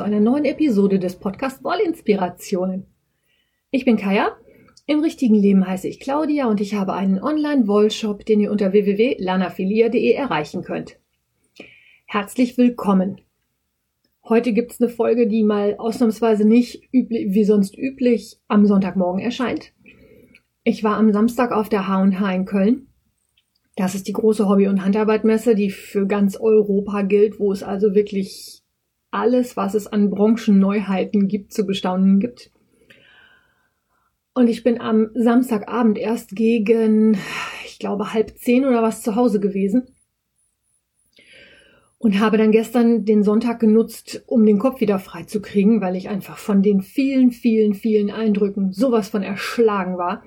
zu einer neuen Episode des Podcast Wollinspirationen. Ich bin Kaya. Im richtigen Leben heiße ich Claudia und ich habe einen Online-Wollshop, den ihr unter www.lanafilia.de erreichen könnt. Herzlich willkommen. Heute gibt's eine Folge, die mal ausnahmsweise nicht wie sonst üblich am Sonntagmorgen erscheint. Ich war am Samstag auf der H&H in Köln. Das ist die große Hobby- und Handarbeitmesse, die für ganz Europa gilt, wo es also wirklich alles, was es an Branchenneuheiten gibt, zu bestaunen gibt. Und ich bin am Samstagabend erst gegen, ich glaube, halb zehn oder was zu Hause gewesen und habe dann gestern den Sonntag genutzt, um den Kopf wieder frei zu kriegen, weil ich einfach von den vielen, vielen, vielen Eindrücken sowas von erschlagen war.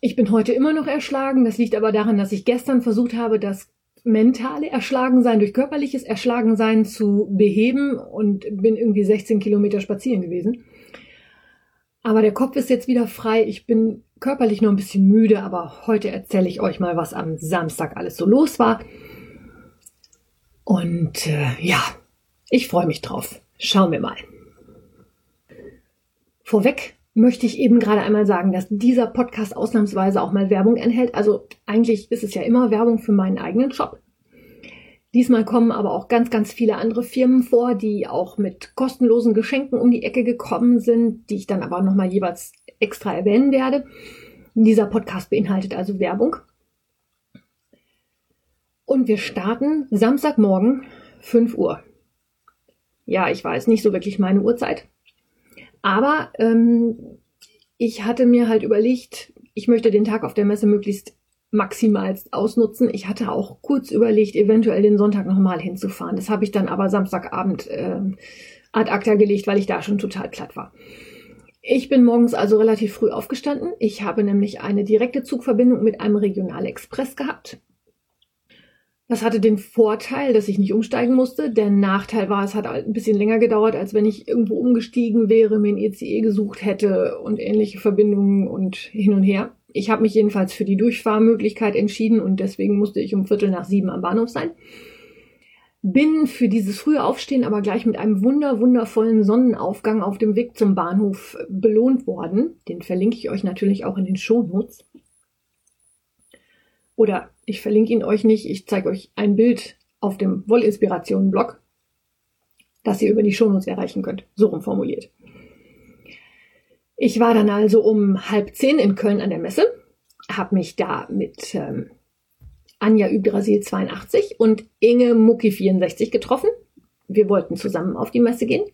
Ich bin heute immer noch erschlagen. Das liegt aber daran, dass ich gestern versucht habe, das mentale Erschlagensein durch körperliches Erschlagensein zu beheben und bin irgendwie 16 Kilometer spazieren gewesen. Aber der Kopf ist jetzt wieder frei. Ich bin körperlich noch ein bisschen müde, aber heute erzähle ich euch mal, was am Samstag alles so los war. Und äh, ja, ich freue mich drauf. Schauen wir mal. Vorweg möchte ich eben gerade einmal sagen, dass dieser Podcast ausnahmsweise auch mal Werbung enthält. Also eigentlich ist es ja immer Werbung für meinen eigenen Shop. Diesmal kommen aber auch ganz, ganz viele andere Firmen vor, die auch mit kostenlosen Geschenken um die Ecke gekommen sind, die ich dann aber nochmal jeweils extra erwähnen werde. Dieser Podcast beinhaltet also Werbung. Und wir starten Samstagmorgen 5 Uhr. Ja, ich weiß nicht so wirklich meine Uhrzeit. Aber ähm, ich hatte mir halt überlegt, ich möchte den Tag auf der Messe möglichst maximal ausnutzen. Ich hatte auch kurz überlegt, eventuell den Sonntag nochmal hinzufahren. Das habe ich dann aber Samstagabend äh, ad acta gelegt, weil ich da schon total platt war. Ich bin morgens also relativ früh aufgestanden. Ich habe nämlich eine direkte Zugverbindung mit einem Regionalexpress gehabt. Das hatte den Vorteil, dass ich nicht umsteigen musste. Der Nachteil war, es hat halt ein bisschen länger gedauert, als wenn ich irgendwo umgestiegen wäre, mir ein ECE e gesucht hätte und ähnliche Verbindungen und hin und her. Ich habe mich jedenfalls für die Durchfahrmöglichkeit entschieden und deswegen musste ich um Viertel nach sieben am Bahnhof sein. Bin für dieses frühe Aufstehen aber gleich mit einem wunder wundervollen Sonnenaufgang auf dem Weg zum Bahnhof belohnt worden. Den verlinke ich euch natürlich auch in den Shownotes. Oder ich verlinke ihn euch nicht, ich zeige euch ein Bild auf dem Wollinspirationen-Blog, das ihr über die Shownotes erreichen könnt. So rum formuliert. Ich war dann also um halb zehn in Köln an der Messe, habe mich da mit ähm, Anja Übrasil 82 und Inge Mucki 64 getroffen. Wir wollten zusammen auf die Messe gehen.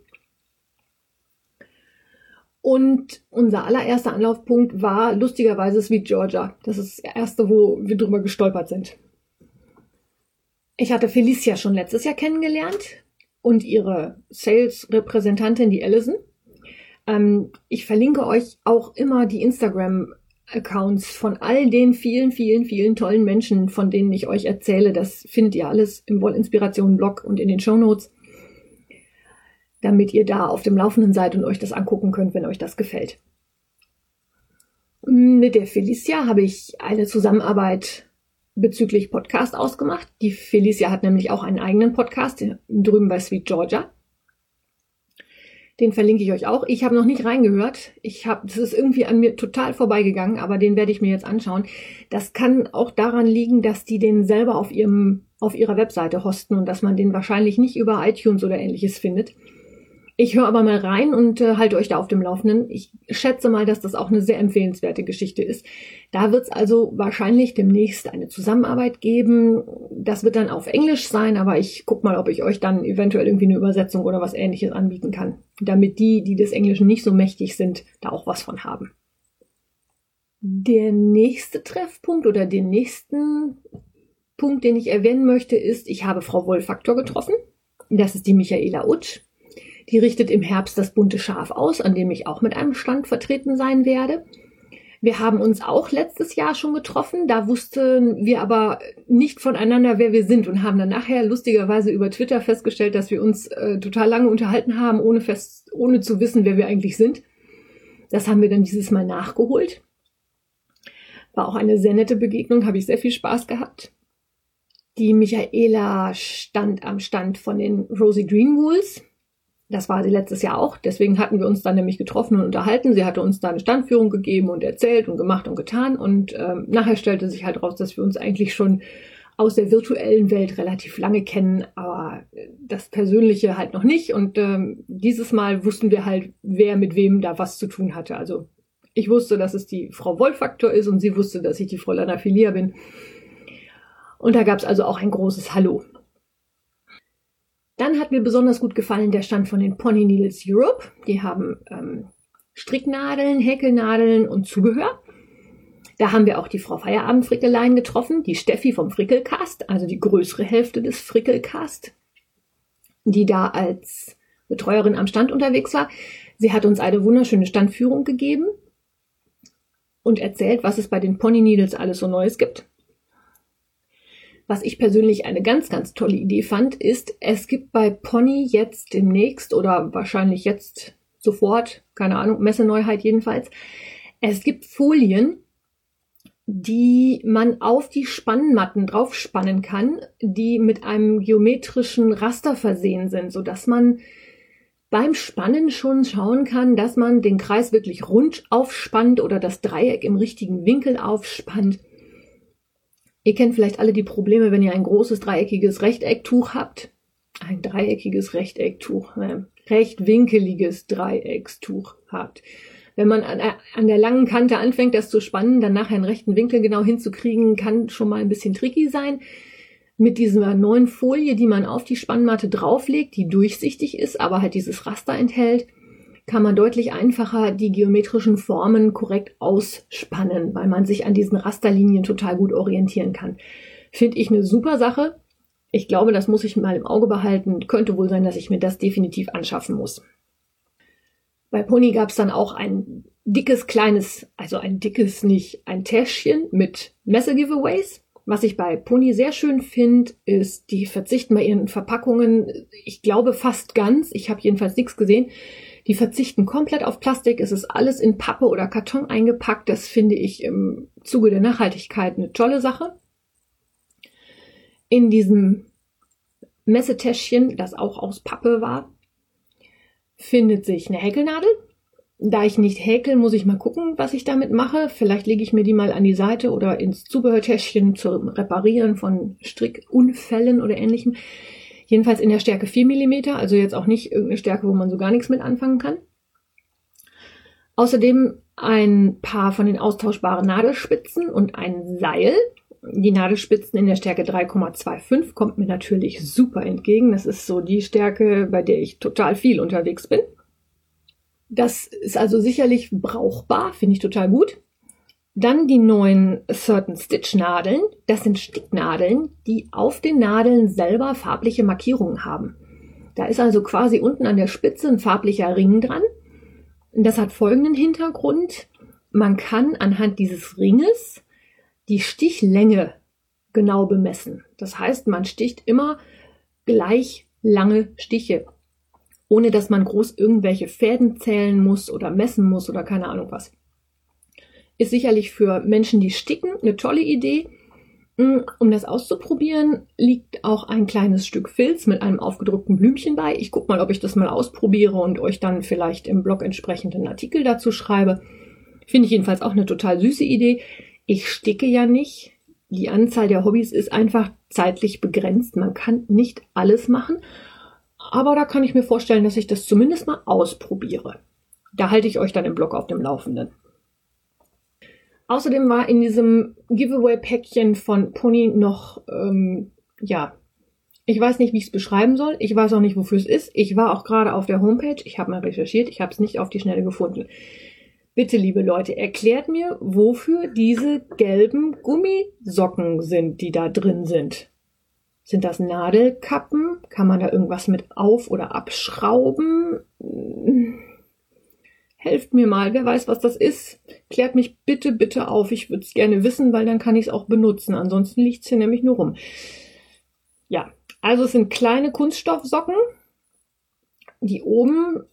Und unser allererster Anlaufpunkt war lustigerweise Sweet Georgia. Das ist das erste, wo wir drüber gestolpert sind. Ich hatte Felicia schon letztes Jahr kennengelernt und ihre Sales-Repräsentantin, die Allison. Ähm, ich verlinke euch auch immer die Instagram-Accounts von all den vielen, vielen, vielen tollen Menschen, von denen ich euch erzähle. Das findet ihr alles im Wollinspiration-Blog und in den Show Notes damit ihr da auf dem Laufenden seid und euch das angucken könnt, wenn euch das gefällt. Mit der Felicia habe ich eine Zusammenarbeit bezüglich Podcast ausgemacht. Die Felicia hat nämlich auch einen eigenen Podcast drüben bei Sweet Georgia. Den verlinke ich euch auch. Ich habe noch nicht reingehört. Ich habe, das ist irgendwie an mir total vorbeigegangen, aber den werde ich mir jetzt anschauen. Das kann auch daran liegen, dass die den selber auf ihrem, auf ihrer Webseite hosten und dass man den wahrscheinlich nicht über iTunes oder ähnliches findet. Ich höre aber mal rein und äh, halte euch da auf dem Laufenden. Ich schätze mal, dass das auch eine sehr empfehlenswerte Geschichte ist. Da wird es also wahrscheinlich demnächst eine Zusammenarbeit geben. Das wird dann auf Englisch sein, aber ich gucke mal, ob ich euch dann eventuell irgendwie eine Übersetzung oder was ähnliches anbieten kann, damit die, die des Englischen nicht so mächtig sind, da auch was von haben. Der nächste Treffpunkt oder den nächsten Punkt, den ich erwähnen möchte, ist, ich habe Frau Wohlfaktor getroffen. Das ist die Michaela Utsch. Die richtet im Herbst das bunte Schaf aus, an dem ich auch mit einem Stand vertreten sein werde. Wir haben uns auch letztes Jahr schon getroffen. Da wussten wir aber nicht voneinander, wer wir sind und haben dann nachher lustigerweise über Twitter festgestellt, dass wir uns äh, total lange unterhalten haben, ohne fest, ohne zu wissen, wer wir eigentlich sind. Das haben wir dann dieses Mal nachgeholt. War auch eine sehr nette Begegnung, habe ich sehr viel Spaß gehabt. Die Michaela stand am Stand von den Rosie Greenwools. Das war sie letztes Jahr auch. Deswegen hatten wir uns dann nämlich getroffen und unterhalten. Sie hatte uns da eine Standführung gegeben und erzählt und gemacht und getan. Und ähm, nachher stellte sich halt raus, dass wir uns eigentlich schon aus der virtuellen Welt relativ lange kennen, aber das Persönliche halt noch nicht. Und ähm, dieses Mal wussten wir halt, wer mit wem da was zu tun hatte. Also ich wusste, dass es die Frau Wolfaktor ist und sie wusste, dass ich die Fräulein Affilier bin. Und da gab es also auch ein großes Hallo. Dann hat mir besonders gut gefallen der Stand von den Pony Needles Europe. Die haben ähm, Stricknadeln, Häkelnadeln und Zubehör. Da haben wir auch die Frau Feierabend Frickelein getroffen, die Steffi vom Frickelcast, also die größere Hälfte des Frickelcast, die da als Betreuerin am Stand unterwegs war. Sie hat uns eine wunderschöne Standführung gegeben und erzählt, was es bei den Pony Needles alles so Neues gibt. Was ich persönlich eine ganz, ganz tolle Idee fand, ist, es gibt bei Pony jetzt demnächst oder wahrscheinlich jetzt sofort, keine Ahnung, Messeneuheit jedenfalls, es gibt Folien, die man auf die Spannmatten draufspannen kann, die mit einem geometrischen Raster versehen sind, so dass man beim Spannen schon schauen kann, dass man den Kreis wirklich rund aufspannt oder das Dreieck im richtigen Winkel aufspannt. Ihr kennt vielleicht alle die Probleme, wenn ihr ein großes dreieckiges Rechtecktuch habt. Ein dreieckiges Rechtecktuch, ne? rechtwinkeliges Dreieckstuch habt. Wenn man an, an der langen Kante anfängt, das zu spannen, dann nachher einen rechten Winkel genau hinzukriegen, kann schon mal ein bisschen tricky sein. Mit dieser neuen Folie, die man auf die Spannmatte drauflegt, die durchsichtig ist, aber halt dieses Raster enthält, kann man deutlich einfacher die geometrischen Formen korrekt ausspannen, weil man sich an diesen Rasterlinien total gut orientieren kann. Finde ich eine super Sache. Ich glaube, das muss ich mal im Auge behalten. Könnte wohl sein, dass ich mir das definitiv anschaffen muss. Bei Pony gab es dann auch ein dickes, kleines, also ein dickes nicht, ein Täschchen mit Messe-Giveaways. Was ich bei Pony sehr schön finde, ist, die verzichten bei ihren Verpackungen, ich glaube fast ganz, ich habe jedenfalls nichts gesehen, die verzichten komplett auf Plastik. Es ist alles in Pappe oder Karton eingepackt. Das finde ich im Zuge der Nachhaltigkeit eine tolle Sache. In diesem Messetäschchen, das auch aus Pappe war, findet sich eine Häkelnadel. Da ich nicht häkel, muss ich mal gucken, was ich damit mache. Vielleicht lege ich mir die mal an die Seite oder ins Zubehörtäschchen zum Reparieren von Strickunfällen oder ähnlichem. Jedenfalls in der Stärke 4 mm, also jetzt auch nicht irgendeine Stärke, wo man so gar nichts mit anfangen kann. Außerdem ein paar von den austauschbaren Nadelspitzen und ein Seil. Die Nadelspitzen in der Stärke 3,25 kommt mir natürlich super entgegen. Das ist so die Stärke, bei der ich total viel unterwegs bin. Das ist also sicherlich brauchbar, finde ich total gut. Dann die neuen Certain Stitch Nadeln. Das sind Sticknadeln, die auf den Nadeln selber farbliche Markierungen haben. Da ist also quasi unten an der Spitze ein farblicher Ring dran. Das hat folgenden Hintergrund. Man kann anhand dieses Ringes die Stichlänge genau bemessen. Das heißt, man sticht immer gleich lange Stiche, ohne dass man groß irgendwelche Fäden zählen muss oder messen muss oder keine Ahnung was. Ist sicherlich für Menschen, die sticken, eine tolle Idee. Mm, um das auszuprobieren, liegt auch ein kleines Stück Filz mit einem aufgedruckten Blümchen bei. Ich gucke mal, ob ich das mal ausprobiere und euch dann vielleicht im Blog entsprechenden Artikel dazu schreibe. Finde ich jedenfalls auch eine total süße Idee. Ich sticke ja nicht. Die Anzahl der Hobbys ist einfach zeitlich begrenzt. Man kann nicht alles machen. Aber da kann ich mir vorstellen, dass ich das zumindest mal ausprobiere. Da halte ich euch dann im Blog auf dem Laufenden. Außerdem war in diesem Giveaway-Päckchen von Pony noch, ähm, ja, ich weiß nicht, wie ich es beschreiben soll. Ich weiß auch nicht, wofür es ist. Ich war auch gerade auf der Homepage. Ich habe mal recherchiert. Ich habe es nicht auf die Schnelle gefunden. Bitte, liebe Leute, erklärt mir, wofür diese gelben Gummisocken sind, die da drin sind. Sind das Nadelkappen? Kann man da irgendwas mit auf- oder abschrauben? Helft mir mal, wer weiß, was das ist. Klärt mich bitte, bitte auf. Ich würde es gerne wissen, weil dann kann ich es auch benutzen. Ansonsten liegt es hier nämlich nur rum. Ja, also es sind kleine Kunststoffsocken, die oben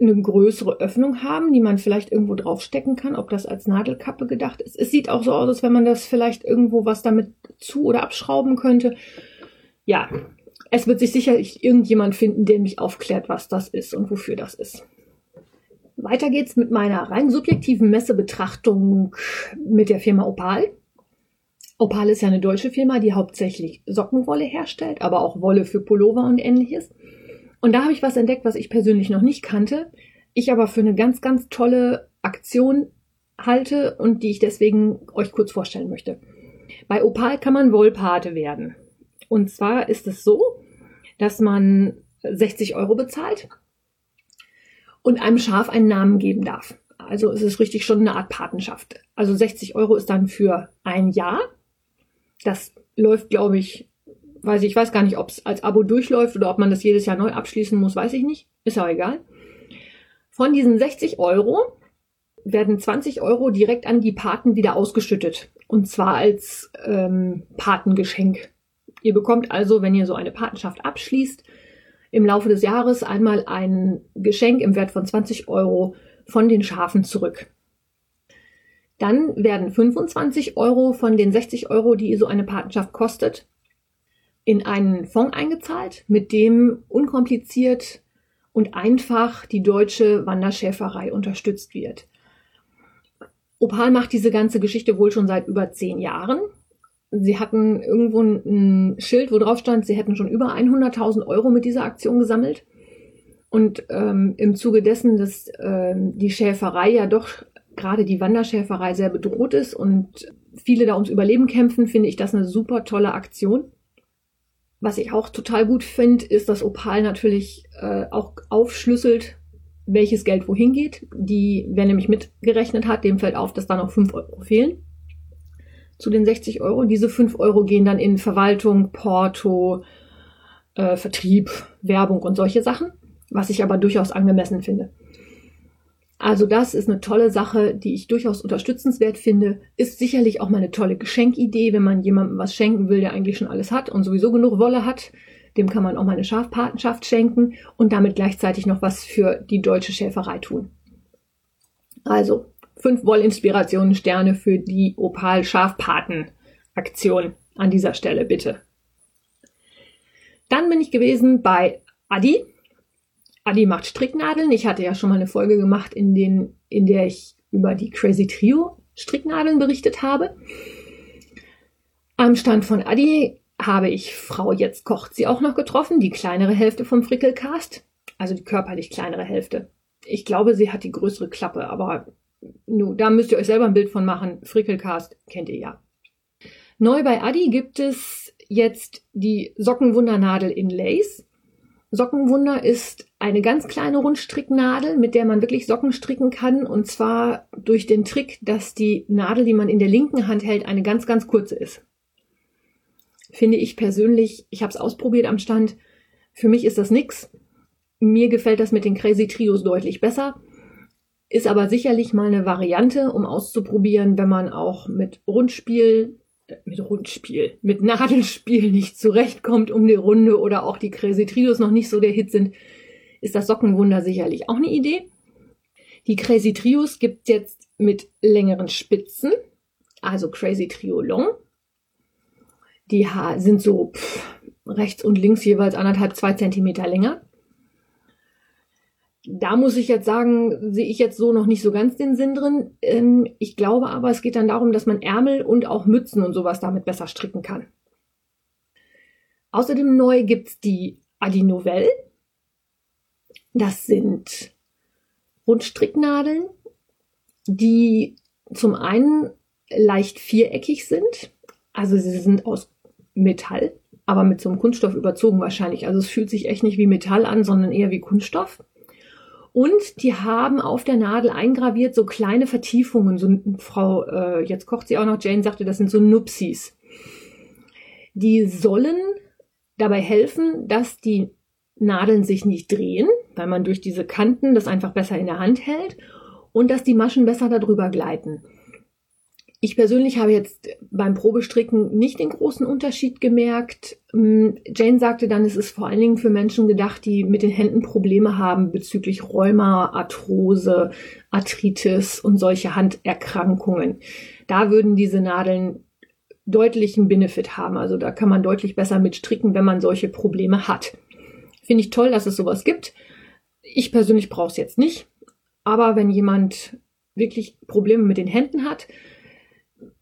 eine größere Öffnung haben, die man vielleicht irgendwo draufstecken kann, ob das als Nadelkappe gedacht ist. Es sieht auch so aus, als wenn man das vielleicht irgendwo was damit zu oder abschrauben könnte. Ja, es wird sich sicherlich irgendjemand finden, der mich aufklärt, was das ist und wofür das ist. Weiter geht's mit meiner rein subjektiven Messebetrachtung mit der Firma Opal. Opal ist ja eine deutsche Firma, die hauptsächlich Sockenwolle herstellt, aber auch Wolle für Pullover und ähnliches. Und da habe ich was entdeckt, was ich persönlich noch nicht kannte, ich aber für eine ganz, ganz tolle Aktion halte und die ich deswegen euch kurz vorstellen möchte. Bei Opal kann man Wollpate werden. Und zwar ist es so, dass man 60 Euro bezahlt und einem Schaf einen Namen geben darf. Also es ist richtig schon eine Art Patenschaft. Also 60 Euro ist dann für ein Jahr. Das läuft, glaube ich, weiß ich, weiß gar nicht, ob es als Abo durchläuft oder ob man das jedes Jahr neu abschließen muss, weiß ich nicht. Ist auch egal. Von diesen 60 Euro werden 20 Euro direkt an die Paten wieder ausgeschüttet. Und zwar als ähm, Patengeschenk. Ihr bekommt also, wenn ihr so eine Patenschaft abschließt, im Laufe des Jahres einmal ein Geschenk im Wert von 20 Euro von den Schafen zurück. Dann werden 25 Euro von den 60 Euro, die so eine Patenschaft kostet, in einen Fonds eingezahlt, mit dem unkompliziert und einfach die deutsche Wanderschäferei unterstützt wird. Opal macht diese ganze Geschichte wohl schon seit über zehn Jahren. Sie hatten irgendwo ein Schild, wo drauf stand, sie hätten schon über 100.000 Euro mit dieser Aktion gesammelt. Und ähm, im Zuge dessen, dass ähm, die Schäferei ja doch gerade die Wanderschäferei sehr bedroht ist und viele da ums Überleben kämpfen, finde ich das eine super tolle Aktion. Was ich auch total gut finde, ist, dass Opal natürlich äh, auch aufschlüsselt, welches Geld wohin geht. Die, wer nämlich mitgerechnet hat, dem fällt auf, dass da noch 5 Euro fehlen zu den 60 Euro. Diese 5 Euro gehen dann in Verwaltung, Porto, äh, Vertrieb, Werbung und solche Sachen, was ich aber durchaus angemessen finde. Also das ist eine tolle Sache, die ich durchaus unterstützenswert finde. Ist sicherlich auch mal eine tolle Geschenkidee, wenn man jemandem was schenken will, der eigentlich schon alles hat und sowieso genug Wolle hat. Dem kann man auch mal eine Schafpatenschaft schenken und damit gleichzeitig noch was für die deutsche Schäferei tun. Also fünf Wollinspirationen Sterne für die Opal Schafpaten Aktion an dieser Stelle bitte. Dann bin ich gewesen bei Adi. Adi macht Stricknadeln. Ich hatte ja schon mal eine Folge gemacht, in, den, in der ich über die Crazy Trio Stricknadeln berichtet habe. Am Stand von Adi habe ich Frau Jetzt kocht sie auch noch getroffen, die kleinere Hälfte vom Frickelcast, also die körperlich kleinere Hälfte. Ich glaube, sie hat die größere Klappe, aber nu, da müsst ihr euch selber ein Bild von machen. Frickelcast kennt ihr ja. Neu bei Adi gibt es jetzt die Sockenwundernadel in Lace. Sockenwunder ist eine ganz kleine Rundstricknadel, mit der man wirklich Socken stricken kann. Und zwar durch den Trick, dass die Nadel, die man in der linken Hand hält, eine ganz, ganz kurze ist. Finde ich persönlich, ich habe es ausprobiert am Stand. Für mich ist das nix. Mir gefällt das mit den Crazy Trios deutlich besser. Ist aber sicherlich mal eine Variante, um auszuprobieren, wenn man auch mit Rundspiel mit Rundspiel, mit Nadelspiel nicht zurechtkommt um die Runde oder auch die Crazy Trios noch nicht so der Hit sind, ist das Sockenwunder sicherlich auch eine Idee. Die Crazy Trios gibt jetzt mit längeren Spitzen, also Crazy Trio Long. Die sind so pff, rechts und links jeweils anderthalb, zwei Zentimeter länger da muss ich jetzt sagen, sehe ich jetzt so noch nicht so ganz den Sinn drin. Ähm, ich glaube aber, es geht dann darum, dass man Ärmel und auch Mützen und sowas damit besser stricken kann. Außerdem neu gibt's die Adi Novelle. Das sind Rundstricknadeln, die zum einen leicht viereckig sind. Also sie sind aus Metall, aber mit so einem Kunststoff überzogen wahrscheinlich. Also es fühlt sich echt nicht wie Metall an, sondern eher wie Kunststoff. Und die haben auf der Nadel eingraviert so kleine Vertiefungen. So Frau, äh, jetzt kocht sie auch noch, Jane sagte, das sind so Nupsis. Die sollen dabei helfen, dass die Nadeln sich nicht drehen, weil man durch diese Kanten das einfach besser in der Hand hält und dass die Maschen besser darüber gleiten. Ich persönlich habe jetzt beim Probestricken nicht den großen Unterschied gemerkt. Hm, Jane sagte dann, es ist vor allen Dingen für Menschen gedacht, die mit den Händen Probleme haben bezüglich Rheuma, Arthrose, Arthritis und solche Handerkrankungen. Da würden diese Nadeln deutlichen Benefit haben. Also da kann man deutlich besser mit stricken, wenn man solche Probleme hat. Finde ich toll, dass es sowas gibt. Ich persönlich brauche es jetzt nicht. Aber wenn jemand wirklich Probleme mit den Händen hat,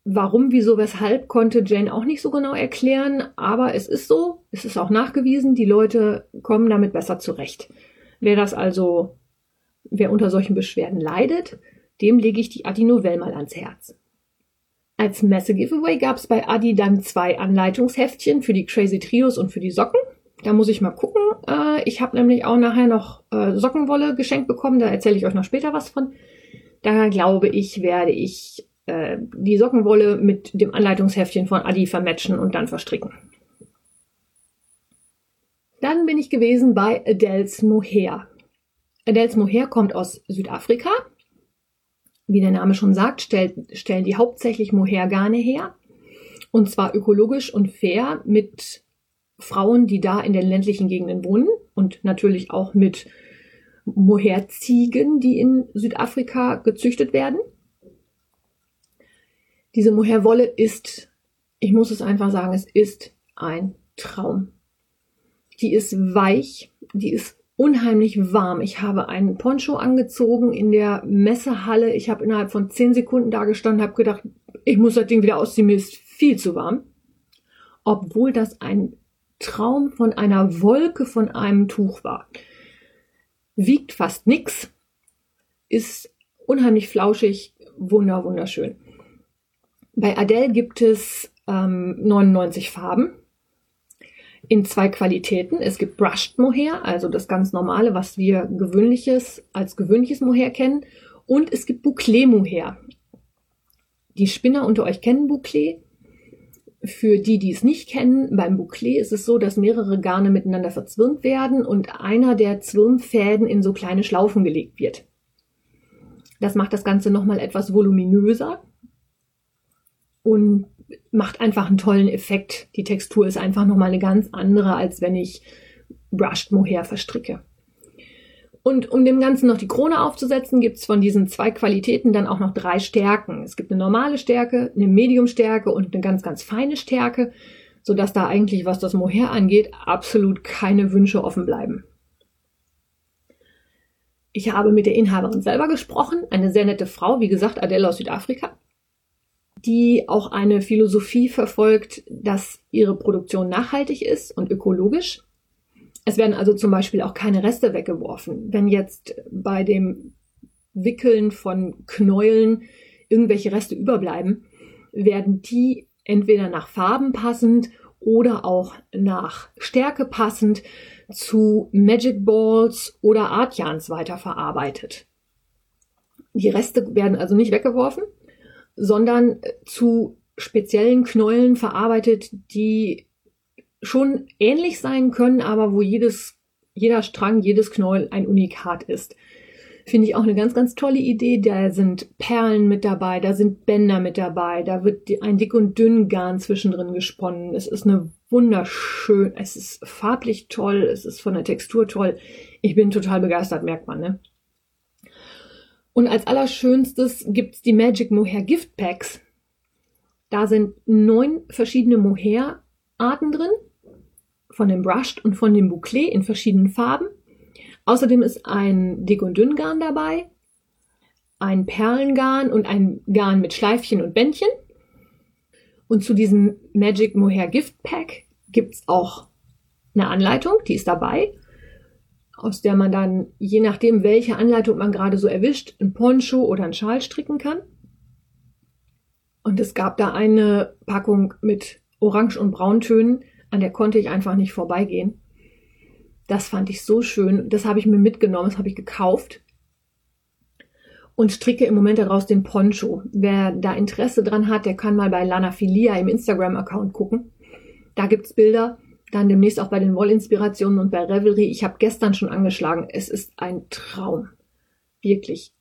Warum, wieso, weshalb konnte Jane auch nicht so genau erklären, aber es ist so, es ist auch nachgewiesen, die Leute kommen damit besser zurecht. Wer das also, wer unter solchen Beschwerden leidet, dem lege ich die Adi Novell mal ans Herz. Als Messe-Giveaway gab es bei Adi dann zwei Anleitungsheftchen für die Crazy Trios und für die Socken. Da muss ich mal gucken. Äh, ich habe nämlich auch nachher noch äh, Sockenwolle geschenkt bekommen. Da erzähle ich euch noch später was von. Da glaube ich, werde ich äh, die Sockenwolle mit dem Anleitungsheftchen von Adi vermatchen und dann verstricken. Dann bin ich gewesen bei Adele's Mohair. Adele's Mohair kommt aus Südafrika. Wie der Name schon sagt, stellt, stellen die hauptsächlich Mohair-Garne her. Und zwar ökologisch und fair mit Frauen, die da in den ländlichen Gegenden wohnen und natürlich auch mit Mohair-Ziegen, die in Südafrika gezüchtet werden. Diese Mohair-Wolle ist, ich muss es einfach sagen, es ist ein Traum. Die ist weich, die ist unheimlich warm. Ich habe einen Poncho angezogen in der Messehalle. Ich habe innerhalb von zehn Sekunden da gestanden, habe gedacht, ich muss das Ding wieder ausziehen, mir ist viel zu warm. Obwohl das ein Traum von einer Wolke von einem Tuch war. Wiegt fast nix, ist unheimlich flauschig, wunder, wunderschön. Bei Adele gibt es ähm, 99 Farben in zwei Qualitäten. Es gibt Brushed Mohair, also das ganz normale, was wir gewöhnliches als gewöhnliches Mohair kennen. Und es gibt Bouclé Mohair. Die Spinner unter euch kennen Bouclé. Für die, die es nicht kennen, beim Bouclé ist es so, dass mehrere Garne miteinander verzwirnt werden und einer der Zwirnfäden in so kleine Schlaufen gelegt wird. Das macht das Ganze nochmal etwas voluminöser und macht einfach einen tollen Effekt. Die Textur ist einfach nochmal eine ganz andere, als wenn ich Brushed Mohair verstricke. Und um dem Ganzen noch die Krone aufzusetzen, gibt es von diesen zwei Qualitäten dann auch noch drei Stärken. Es gibt eine normale Stärke, eine Medium-Stärke und eine ganz, ganz feine Stärke, sodass da eigentlich, was das Mohair angeht, absolut keine Wünsche offen bleiben. Ich habe mit der Inhaberin selber gesprochen, eine sehr nette Frau, wie gesagt, Adele aus Südafrika die auch eine Philosophie verfolgt, dass ihre Produktion nachhaltig ist und ökologisch. Es werden also zum Beispiel auch keine Reste weggeworfen. Wenn jetzt bei dem Wickeln von Knäueln irgendwelche Reste überbleiben, werden die entweder nach Farben passend oder auch nach Stärke passend zu Magic Balls oder Artjans weiterverarbeitet. Die Reste werden also nicht weggeworfen, sondern zu speziellen Knäulen verarbeitet, die schon ähnlich sein können, aber wo jedes, jeder Strang, jedes Knäuel ein Unikat ist. Finde ich auch eine ganz, ganz tolle Idee. Da sind Perlen mit dabei, da sind Bänder mit dabei, da wird ein dick und dünn Garn zwischendrin gesponnen. Es ist eine wunderschön, es ist farblich toll, es ist von der Textur toll. Ich bin total begeistert, merkt man, ne? Und als allerschönstes gibt's die Magic Mohair Gift Packs. Da sind neun verschiedene Mohair-Arten drin. Von dem Brushed und von dem Bouclé in verschiedenen Farben. Außerdem ist ein Dick- und Dünngarn dabei, ein Perlengarn und ein Garn mit Schleifchen und Bändchen. Und zu diesem Magic Mohair Gift Pack gibt's auch eine Anleitung, die ist dabei aus der man dann, je nachdem, welche Anleitung man gerade so erwischt, ein Poncho oder ein Schal stricken kann. Und es gab da eine Packung mit Orange- und Brauntönen, an der konnte ich einfach nicht vorbeigehen. Das fand ich so schön. Das habe ich mir mitgenommen, das habe ich gekauft. Und stricke im Moment daraus den Poncho. Wer da Interesse dran hat, der kann mal bei Lana Filia im Instagram-Account gucken. Da gibt's Bilder dann demnächst auch bei den Wollinspirationen und bei Revelry. Ich habe gestern schon angeschlagen. Es ist ein Traum. Wirklich.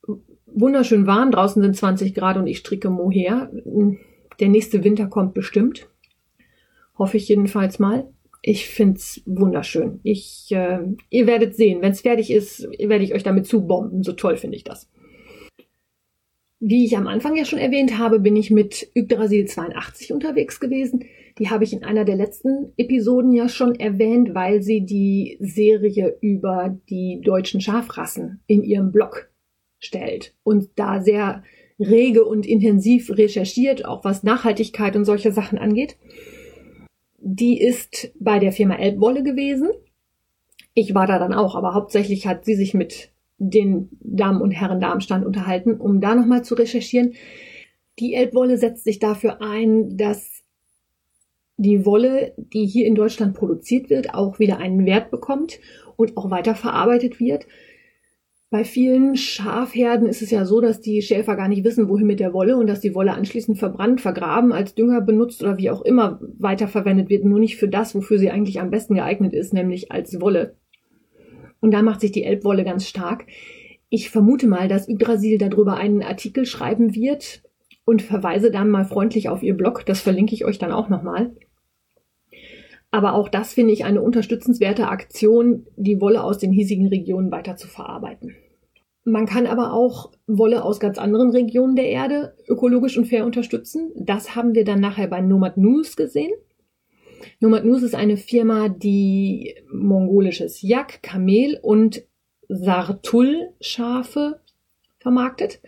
wunderschön warm. Draußen sind 20 Grad und ich stricke Mohair. Der nächste Winter kommt bestimmt. Hoffe ich jedenfalls mal. Ich find's wunderschön. Ich, äh, ihr werdet sehen, wenn es fertig ist, werde ich euch damit zubomben. So toll finde ich das. Wie ich am Anfang ja schon erwähnt habe, bin ich mit Yggdrasil 82 unterwegs gewesen. Die habe ich in einer der letzten Episoden ja schon erwähnt, weil sie die Serie über die deutschen Schafrassen in ihrem Blog stellt und da sehr rege und intensiv recherchiert, auch was Nachhaltigkeit und solche Sachen angeht. Die ist bei der Firma Elbwolle gewesen. Ich war da dann auch, aber hauptsächlich hat sie sich mit den Damen und Herren da am Stand unterhalten, um da nochmal zu recherchieren. Die Elbwolle setzt sich dafür ein, dass die Wolle, die hier in Deutschland produziert wird, auch wieder einen Wert bekommt und auch weiterverarbeitet wird. Bei vielen Schafherden ist es ja so, dass die Schäfer gar nicht wissen, wohin mit der Wolle und dass die Wolle anschließend verbrannt, vergraben, als Dünger benutzt oder wie auch immer weiterverwendet wird, nur nicht für das, wofür sie eigentlich am besten geeignet ist, nämlich als Wolle. Und da macht sich die Elbwolle ganz stark. Ich vermute mal, dass Yggdrasil darüber einen Artikel schreiben wird und verweise dann mal freundlich auf ihr Blog. Das verlinke ich euch dann auch nochmal. Aber auch das finde ich eine unterstützenswerte Aktion, die Wolle aus den hiesigen Regionen weiter zu verarbeiten. Man kann aber auch Wolle aus ganz anderen Regionen der Erde ökologisch und fair unterstützen. Das haben wir dann nachher bei Nomad News gesehen. Nomad News ist eine Firma, die mongolisches Yak, Kamel und Sartul-Schafe vermarktet.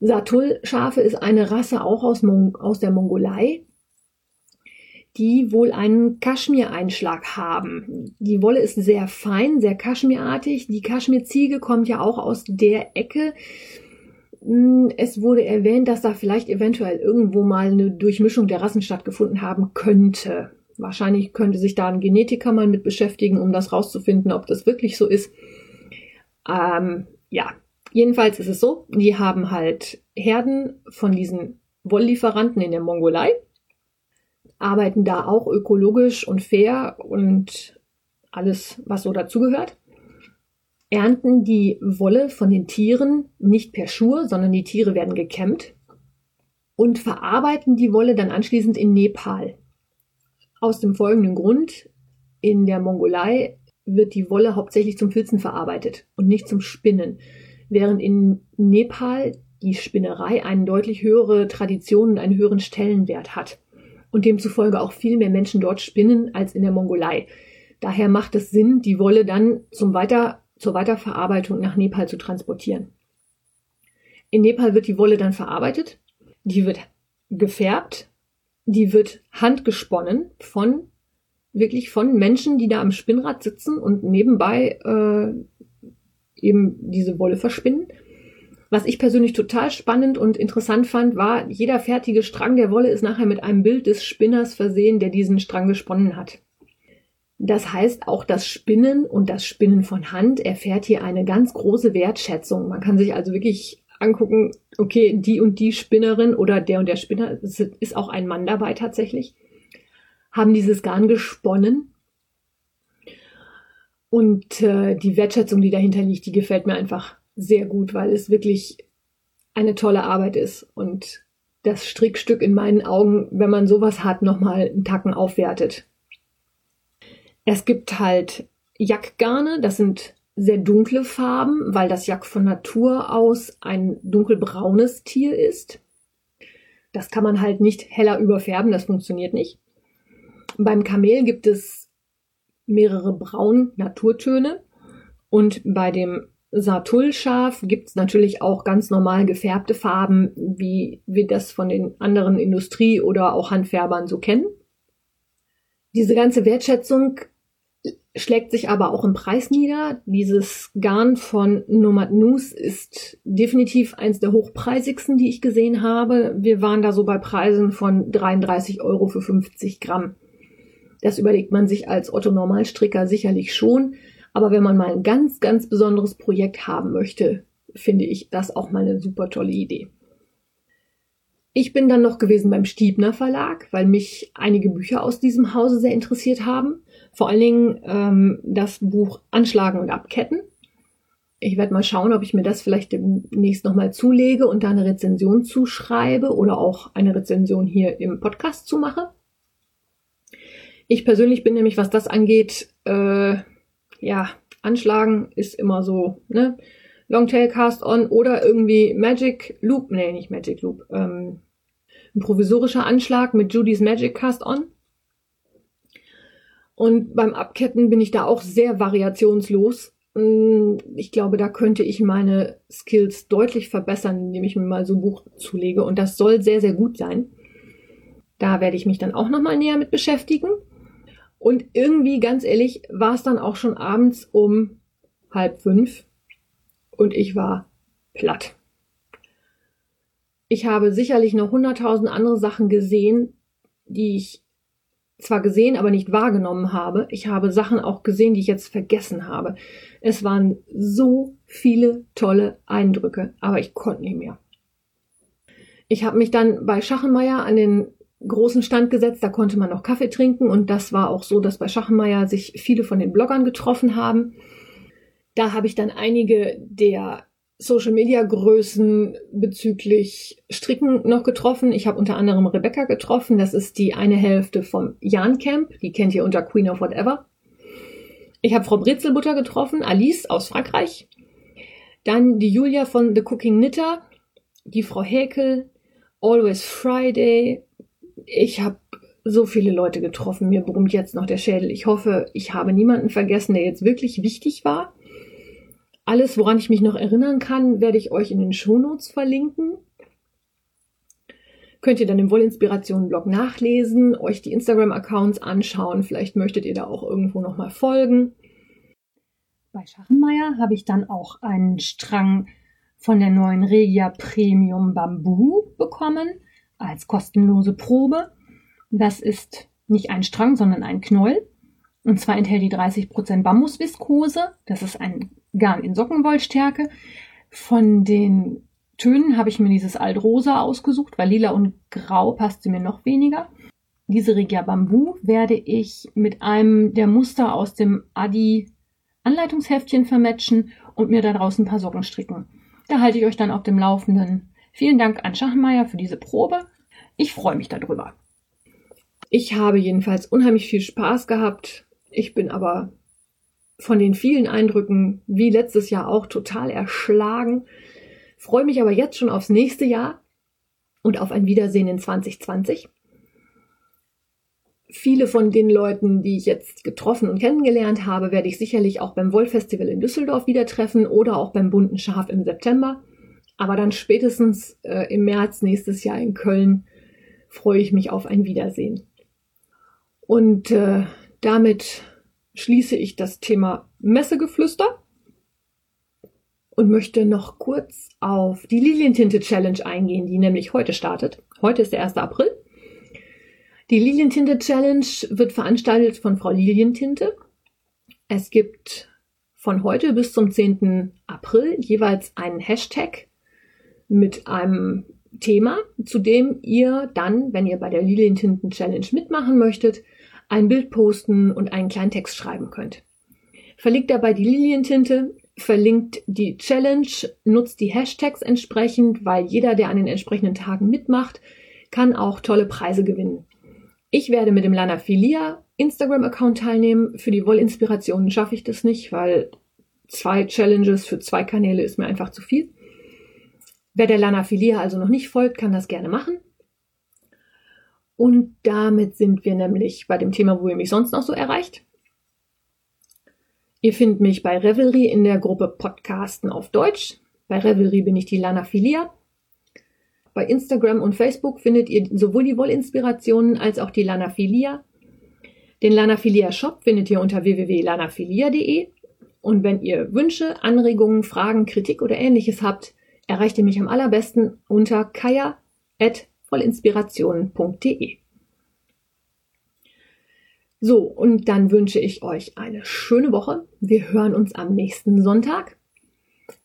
Sartul-Schafe ist eine Rasse auch aus, Mon aus der Mongolei, die wohl einen Kaschmir-Einschlag haben. Die Wolle ist sehr fein, sehr kaschmirartig. Die Kaschmirziege kommt ja auch aus der Ecke. Hm, es wurde erwähnt, dass da vielleicht eventuell irgendwo mal eine Durchmischung der Rassen stattgefunden haben könnte. Wahrscheinlich könnte sich da ein Genetiker mal mit beschäftigen, um das rauszufinden, ob das wirklich so ist. Ähm, ja, jedenfalls ist es so, die haben halt Herden von diesen Wolllieferanten in der Mongolei arbeiten da auch ökologisch und fair und alles, was so dazugehört. Ernten die Wolle von den Tieren nicht per Schuhe, sondern die Tiere werden gekämmt und verarbeiten die Wolle dann anschließend in Nepal. Aus dem folgenden Grund, in der Mongolei wird die Wolle hauptsächlich zum Filzen verarbeitet und nicht zum Spinnen, während in Nepal die Spinnerei eine deutlich höhere Tradition und einen höheren Stellenwert hat und demzufolge auch viel mehr Menschen dort spinnen als in der Mongolei. Daher macht es Sinn, die Wolle dann zum Weiter, zur Weiterverarbeitung nach Nepal zu transportieren. In Nepal wird die Wolle dann verarbeitet, die wird gefärbt, die wird handgesponnen von wirklich von Menschen, die da am Spinnrad sitzen und nebenbei äh, eben diese Wolle verspinnen. Was ich persönlich total spannend und interessant fand, war, jeder fertige Strang der Wolle ist nachher mit einem Bild des Spinners versehen, der diesen Strang gesponnen hat. Das heißt, auch das Spinnen und das Spinnen von Hand erfährt hier eine ganz große Wertschätzung. Man kann sich also wirklich angucken, okay, die und die Spinnerin oder der und der Spinner, ist auch ein Mann dabei tatsächlich, haben dieses Garn gesponnen. Und äh, die Wertschätzung, die dahinter liegt, die gefällt mir einfach sehr gut, weil es wirklich eine tolle Arbeit ist und das Strickstück in meinen Augen, wenn man sowas hat, nochmal einen Tacken aufwertet. Es gibt halt Jackgarne, das sind sehr dunkle Farben, weil das Jack von Natur aus ein dunkelbraunes Tier ist. Das kann man halt nicht heller überfärben, das funktioniert nicht. Beim Kamel gibt es mehrere braun Naturtöne und bei dem Satul-Schaf gibt es natürlich auch ganz normal gefärbte Farben, wie wir das von den anderen Industrie- oder auch Handfärbern so kennen. Diese ganze Wertschätzung schlägt sich aber auch im Preis nieder. Dieses Garn von Nomad News ist definitiv eins der hochpreisigsten, die ich gesehen habe. Wir waren da so bei Preisen von 33 Euro für 50 Gramm. Das überlegt man sich als Otto Normalstricker sicherlich schon. Aber wenn man mal ein ganz, ganz besonderes Projekt haben möchte, finde ich das auch mal eine super tolle Idee. Ich bin dann noch gewesen beim Stiebner Verlag, weil mich einige Bücher aus diesem Hause sehr interessiert haben. Vor allen Dingen ähm, das Buch Anschlagen und Abketten. Ich werde mal schauen, ob ich mir das vielleicht demnächst nochmal zulege und da eine Rezension zuschreibe oder auch eine Rezension hier im Podcast zumache. Ich persönlich bin nämlich, was das angeht, äh, ja, anschlagen ist immer so, ne? Longtail Cast On oder irgendwie Magic Loop, nee, nicht Magic Loop, ähm, ein provisorischer Anschlag mit Judy's Magic Cast On. Und beim Abketten bin ich da auch sehr variationslos. Mm, ich glaube, da könnte ich meine Skills deutlich verbessern, indem ich mir mal so ein Buch zulege. Und das soll sehr, sehr gut sein. Da werde ich mich dann auch nochmal näher mit beschäftigen. Und irgendwie, ganz ehrlich, war es dann auch schon abends um halb fünf und ich war platt. Ich habe sicherlich noch hunderttausend andere Sachen gesehen, die ich zwar gesehen, aber nicht wahrgenommen habe. Ich habe Sachen auch gesehen, die ich jetzt vergessen habe. Es waren so viele tolle Eindrücke, aber ich konnte nicht mehr. Ich habe mich dann bei Schachenmeier an den großen Stand gesetzt, da konnte man noch Kaffee trinken und das war auch so, dass bei Schachenmeier sich viele von den Bloggern getroffen haben. Da habe ich dann einige der Social Media Größen bezüglich Stricken noch getroffen. Ich habe unter anderem Rebecca getroffen. Das ist die eine Hälfte vom Jan Camp. Die kennt ihr unter Queen of Whatever. Ich habe Frau Brezelbutter getroffen, Alice aus Frankreich. Dann die Julia von The Cooking Knitter, die Frau Häkel, Always Friday, ich habe so viele Leute getroffen, mir brummt jetzt noch der Schädel. Ich hoffe, ich habe niemanden vergessen, der jetzt wirklich wichtig war. Alles, woran ich mich noch erinnern kann, werde ich euch in den Shownotes verlinken. Könnt ihr dann im Wollinspiration-Blog nachlesen, euch die Instagram-Accounts anschauen. Vielleicht möchtet ihr da auch irgendwo nochmal folgen. Bei Schachenmeier habe ich dann auch einen Strang von der neuen Regia Premium Bamboo bekommen als kostenlose Probe. Das ist nicht ein Strang, sondern ein Knoll. Und zwar enthält die 30% Bambusviskose. Das ist ein Garn in Sockenwollstärke. Von den Tönen habe ich mir dieses Altrosa ausgesucht, weil lila und grau passte mir noch weniger. Diese Regia Bambu werde ich mit einem der Muster aus dem Adi Anleitungsheftchen vermatchen und mir da draußen ein paar Socken stricken. Da halte ich euch dann auf dem Laufenden. Vielen Dank an Schachmeier für diese Probe. Ich freue mich darüber. Ich habe jedenfalls unheimlich viel Spaß gehabt. Ich bin aber von den vielen Eindrücken, wie letztes Jahr auch, total erschlagen. Freue mich aber jetzt schon aufs nächste Jahr und auf ein Wiedersehen in 2020. Viele von den Leuten, die ich jetzt getroffen und kennengelernt habe, werde ich sicherlich auch beim Wollfestival in Düsseldorf wieder treffen oder auch beim bunten Schaf im September. Aber dann spätestens äh, im März nächstes Jahr in Köln freue ich mich auf ein Wiedersehen. Und äh, damit schließe ich das Thema Messegeflüster und möchte noch kurz auf die Lilientinte Challenge eingehen, die nämlich heute startet. Heute ist der 1. April. Die Lilientinte Challenge wird veranstaltet von Frau Lilientinte. Es gibt von heute bis zum 10. April jeweils einen Hashtag mit einem Thema, zu dem ihr dann, wenn ihr bei der Lilientinten Challenge mitmachen möchtet, ein Bild posten und einen kleinen Text schreiben könnt. Verlinkt dabei die Lilientinte, verlinkt die Challenge, nutzt die Hashtags entsprechend, weil jeder, der an den entsprechenden Tagen mitmacht, kann auch tolle Preise gewinnen. Ich werde mit dem Lana Filia Instagram-Account teilnehmen. Für die Wollinspirationen schaffe ich das nicht, weil zwei Challenges für zwei Kanäle ist mir einfach zu viel. Wer der Lana Filia also noch nicht folgt, kann das gerne machen. Und damit sind wir nämlich bei dem Thema, wo ihr mich sonst noch so erreicht. Ihr findet mich bei Revelry in der Gruppe Podcasten auf Deutsch. Bei Revelry bin ich die Lana Filia. Bei Instagram und Facebook findet ihr sowohl die Wollinspirationen als auch die Lana Filia. Den Lana Filia Shop findet ihr unter www.lanafilia.de. Und wenn ihr Wünsche, Anregungen, Fragen, Kritik oder ähnliches habt, erreicht ihr mich am allerbesten unter kaya.vollinspirationen.de. So, und dann wünsche ich euch eine schöne Woche. Wir hören uns am nächsten Sonntag.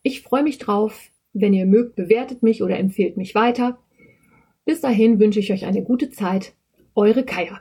Ich freue mich drauf. Wenn ihr mögt, bewertet mich oder empfehlt mich weiter. Bis dahin wünsche ich euch eine gute Zeit. Eure Kaya.